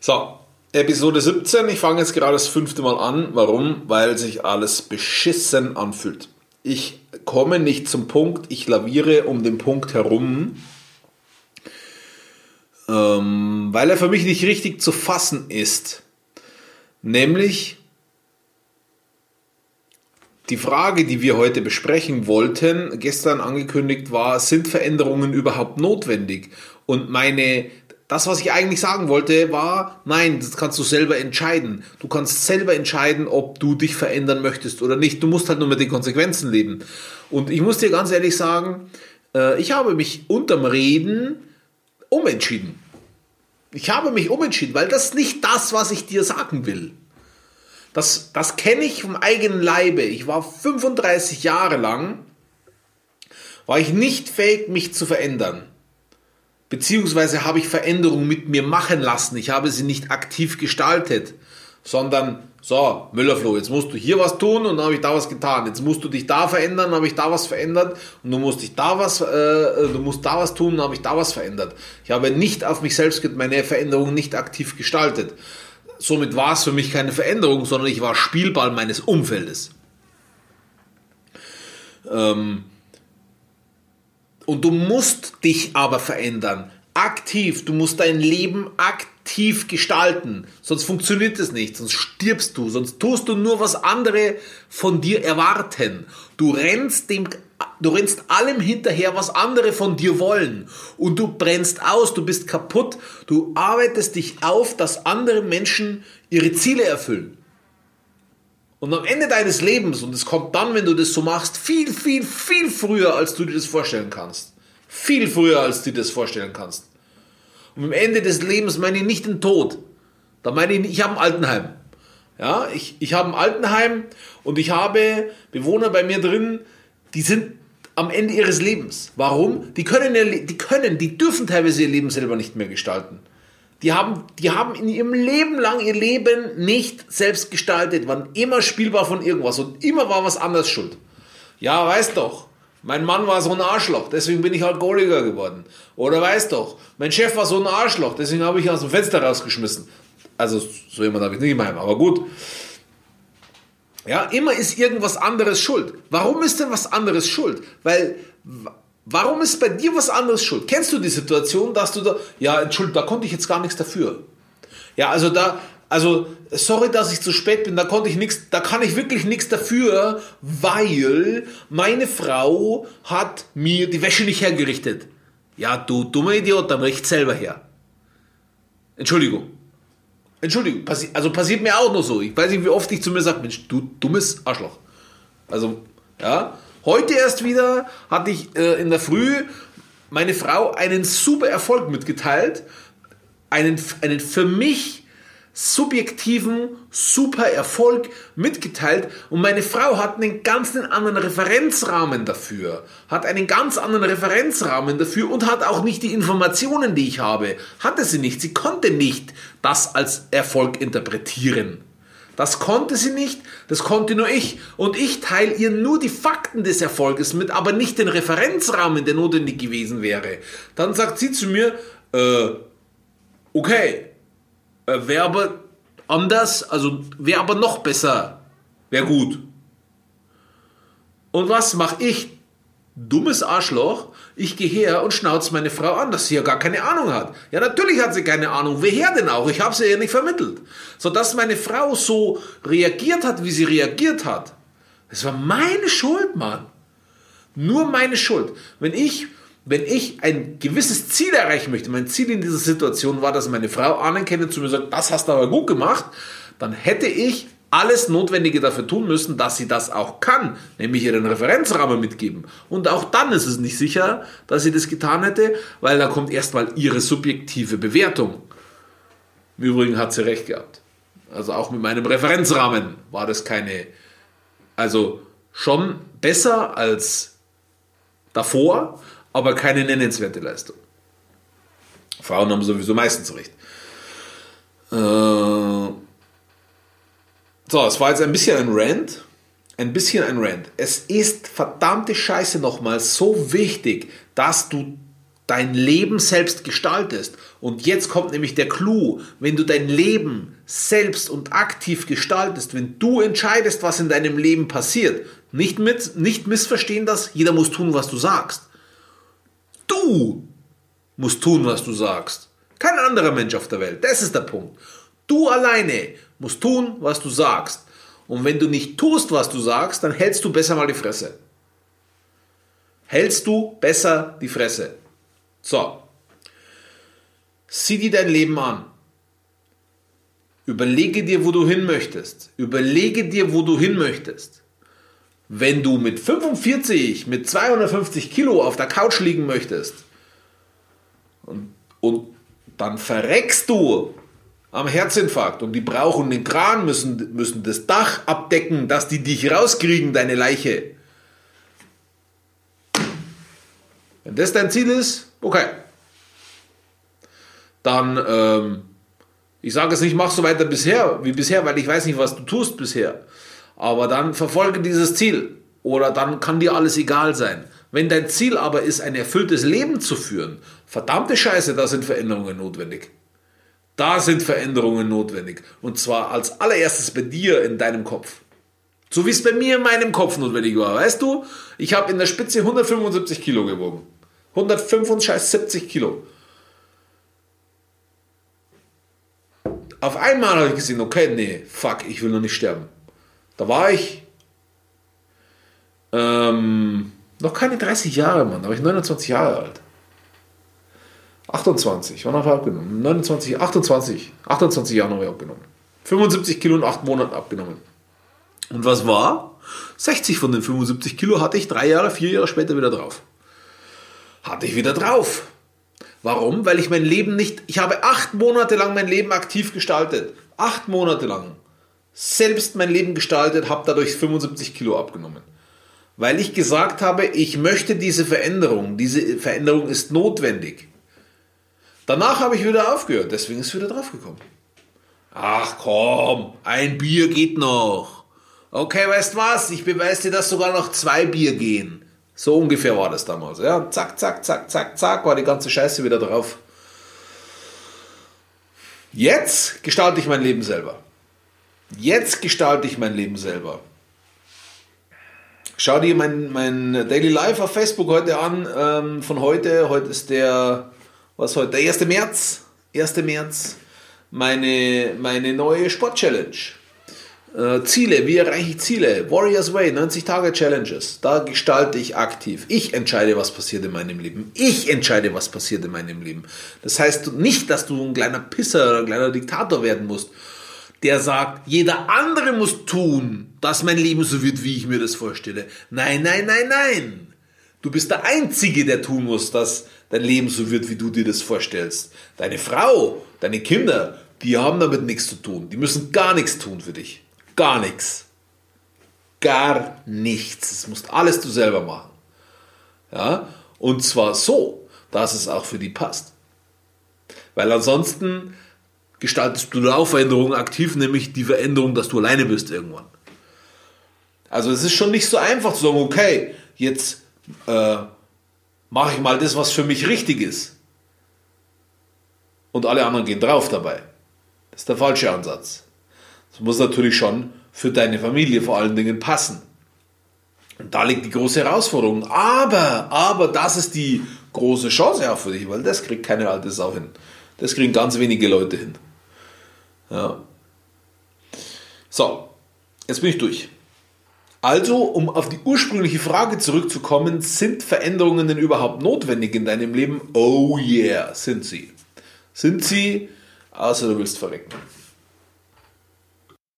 So, Episode 17. Ich fange jetzt gerade das fünfte Mal an. Warum? Weil sich alles beschissen anfühlt. Ich komme nicht zum Punkt, ich laviere um den Punkt herum, ähm, weil er für mich nicht richtig zu fassen ist. Nämlich die Frage, die wir heute besprechen wollten, gestern angekündigt war, sind Veränderungen überhaupt notwendig? Und meine, das, was ich eigentlich sagen wollte, war, nein, das kannst du selber entscheiden. Du kannst selber entscheiden, ob du dich verändern möchtest oder nicht. Du musst halt nur mit den Konsequenzen leben. Und ich muss dir ganz ehrlich sagen, äh, ich habe mich unterm Reden umentschieden. Ich habe mich umentschieden, weil das nicht das, was ich dir sagen will. Das, das kenne ich vom eigenen Leibe. Ich war 35 Jahre lang, war ich nicht fähig, mich zu verändern. Beziehungsweise habe ich Veränderungen mit mir machen lassen. Ich habe sie nicht aktiv gestaltet, sondern so, Müllerfloh, jetzt musst du hier was tun und dann habe ich da was getan. Jetzt musst du dich da verändern, habe ich da was verändert und du musst dich da was, äh, du musst da was tun, dann habe ich da was verändert. Ich habe nicht auf mich selbst meine Veränderungen nicht aktiv gestaltet. Somit war es für mich keine Veränderung, sondern ich war Spielball meines Umfeldes. Ähm, und du musst dich aber verändern. Aktiv. Du musst dein Leben aktiv gestalten. Sonst funktioniert es nicht. Sonst stirbst du. Sonst tust du nur, was andere von dir erwarten. Du rennst dem Du rennst allem hinterher, was andere von dir wollen. Und du brennst aus, du bist kaputt. Du arbeitest dich auf, dass andere Menschen ihre Ziele erfüllen. Und am Ende deines Lebens, und es kommt dann, wenn du das so machst, viel, viel, viel früher, als du dir das vorstellen kannst. Viel früher, als du dir das vorstellen kannst. Und am Ende des Lebens meine ich nicht den Tod. Da meine ich, ich habe ein Altenheim. Ja, ich, ich habe ein Altenheim und ich habe Bewohner bei mir drin, die sind am Ende ihres Lebens. Warum? Die können, die können, die dürfen teilweise ihr Leben selber nicht mehr gestalten. Die haben, die haben in ihrem Leben lang ihr Leben nicht selbst gestaltet, waren immer spielbar von irgendwas und immer war was anderes schuld. Ja, weißt doch, mein Mann war so ein Arschloch, deswegen bin ich Alkoholiker geworden. Oder weißt doch, mein Chef war so ein Arschloch, deswegen habe ich ihn aus dem Fenster rausgeschmissen. Also so jemand habe ich nicht in aber gut. Ja, immer ist irgendwas anderes schuld. Warum ist denn was anderes schuld? Weil, warum ist bei dir was anderes schuld? Kennst du die Situation, dass du da, ja, Entschuldigung, da konnte ich jetzt gar nichts dafür. Ja, also da, also, sorry, dass ich zu spät bin, da konnte ich nichts, da kann ich wirklich nichts dafür, weil meine Frau hat mir die Wäsche nicht hergerichtet. Ja, du dummer Idiot, dann richt selber her. Entschuldigung. Entschuldigung, passi also passiert mir auch noch so. Ich weiß nicht, wie oft ich zu mir sage, Mensch, du dummes Arschloch. Also, ja. Heute erst wieder hatte ich äh, in der Früh meine Frau einen super Erfolg mitgeteilt. Einen, einen für mich subjektiven super Erfolg mitgeteilt und meine Frau hat einen ganz anderen Referenzrahmen dafür, hat einen ganz anderen Referenzrahmen dafür und hat auch nicht die Informationen, die ich habe. Hatte sie nicht. Sie konnte nicht das als Erfolg interpretieren. Das konnte sie nicht, das konnte nur ich. Und ich teile ihr nur die Fakten des Erfolges mit, aber nicht den Referenzrahmen, der notwendig gewesen wäre. Dann sagt sie zu mir, äh, okay, äh, wäre aber anders, also wäre aber noch besser, wäre gut. Und was mache ich? Dummes Arschloch, ich gehe her und schnauze meine Frau an, dass sie ja gar keine Ahnung hat. Ja, natürlich hat sie keine Ahnung. Woher denn auch? Ich habe sie ja nicht vermittelt. Sodass meine Frau so reagiert hat, wie sie reagiert hat. Das war meine Schuld, Mann. Nur meine Schuld. Wenn ich wenn ich ein gewisses Ziel erreichen möchte, mein Ziel in dieser Situation war, dass meine Frau anerkennt zu mir sagt, das hast du aber gut gemacht, dann hätte ich alles Notwendige dafür tun müssen, dass sie das auch kann, nämlich ihren Referenzrahmen mitgeben. Und auch dann ist es nicht sicher, dass sie das getan hätte, weil da kommt erstmal ihre subjektive Bewertung. Im Übrigen hat sie recht gehabt. Also auch mit meinem Referenzrahmen war das keine, also schon besser als davor, aber keine nennenswerte Leistung. Frauen haben sowieso meistens recht. Äh, so, es war jetzt ein bisschen ein Rant. Ein bisschen ein Rant. Es ist verdammte Scheiße nochmal so wichtig, dass du dein Leben selbst gestaltest. Und jetzt kommt nämlich der Clou. Wenn du dein Leben selbst und aktiv gestaltest, wenn du entscheidest, was in deinem Leben passiert, nicht, mit, nicht missverstehen das, jeder muss tun, was du sagst. Du musst tun, was du sagst. Kein anderer Mensch auf der Welt. Das ist der Punkt. Du alleine musst tun, was du sagst. Und wenn du nicht tust, was du sagst, dann hältst du besser mal die Fresse. Hältst du besser die Fresse. So. Sieh dir dein Leben an. Überlege dir, wo du hin möchtest. Überlege dir, wo du hin möchtest. Wenn du mit 45, mit 250 Kilo auf der Couch liegen möchtest und, und dann verreckst du am Herzinfarkt und die brauchen den Kran, müssen, müssen das Dach abdecken, dass die dich rauskriegen, deine Leiche. Wenn das dein Ziel ist, okay. Dann, ähm, ich sage es nicht, mach so weiter bisher, wie bisher, weil ich weiß nicht, was du tust bisher. Aber dann verfolge dieses Ziel. Oder dann kann dir alles egal sein. Wenn dein Ziel aber ist, ein erfülltes Leben zu führen, verdammte Scheiße, da sind Veränderungen notwendig. Da sind Veränderungen notwendig. Und zwar als allererstes bei dir in deinem Kopf. So wie es bei mir in meinem Kopf notwendig war. Weißt du, ich habe in der Spitze 175 Kilo gewogen. 175 Kilo. Auf einmal habe ich gesehen, okay, nee, fuck, ich will noch nicht sterben. Da war ich ähm, noch keine 30 Jahre, Mann. Da war ich 29 Jahre alt. 28, wann habe ich abgenommen? 29, 28, 28 Jahre habe ich abgenommen. 75 Kilo in 8 Monaten abgenommen. Und was war? 60 von den 75 Kilo hatte ich drei Jahre, vier Jahre später wieder drauf. Hatte ich wieder drauf. Warum? Weil ich mein Leben nicht, ich habe acht Monate lang mein Leben aktiv gestaltet. Acht Monate lang. Selbst mein Leben gestaltet, habe dadurch 75 Kilo abgenommen weil ich gesagt habe, ich möchte diese Veränderung, diese Veränderung ist notwendig. Danach habe ich wieder aufgehört, deswegen ist es wieder draufgekommen. Ach komm, ein Bier geht noch. Okay, weißt was? Ich beweise dir, dass sogar noch zwei Bier gehen. So ungefähr war das damals. Ja, zack, zack, zack, zack, zack, war die ganze Scheiße wieder drauf. Jetzt gestalte ich mein Leben selber. Jetzt gestalte ich mein Leben selber. Schau dir mein, mein Daily Life auf Facebook heute an, ähm, von heute. Heute ist der, was heute? Der 1. März. 1. März. Meine, meine neue Sport-Challenge. Äh, Ziele, wie erreiche ich Ziele? Warriors Way, 90 Tage Challenges. Da gestalte ich aktiv. Ich entscheide, was passiert in meinem Leben. Ich entscheide, was passiert in meinem Leben. Das heißt nicht, dass du ein kleiner Pisser oder ein kleiner Diktator werden musst der sagt, jeder andere muss tun, dass mein Leben so wird, wie ich mir das vorstelle. Nein, nein, nein, nein. Du bist der Einzige, der tun muss, dass dein Leben so wird, wie du dir das vorstellst. Deine Frau, deine Kinder, die haben damit nichts zu tun. Die müssen gar nichts tun für dich. Gar nichts. Gar nichts. Das musst alles du selber machen. Ja? Und zwar so, dass es auch für die passt. Weil ansonsten gestaltest du auch Veränderungen aktiv, nämlich die Veränderung, dass du alleine bist irgendwann. Also es ist schon nicht so einfach zu sagen, okay, jetzt äh, mache ich mal das, was für mich richtig ist. Und alle anderen gehen drauf dabei. Das ist der falsche Ansatz. Das muss natürlich schon für deine Familie vor allen Dingen passen. Und da liegt die große Herausforderung. Aber, aber das ist die große Chance auch für dich, weil das kriegt keine alte Sau hin. Das kriegen ganz wenige Leute hin. Ja. So, jetzt bin ich durch. Also, um auf die ursprüngliche Frage zurückzukommen, sind Veränderungen denn überhaupt notwendig in deinem Leben? Oh yeah, sind sie. Sind sie, außer du willst verrecken.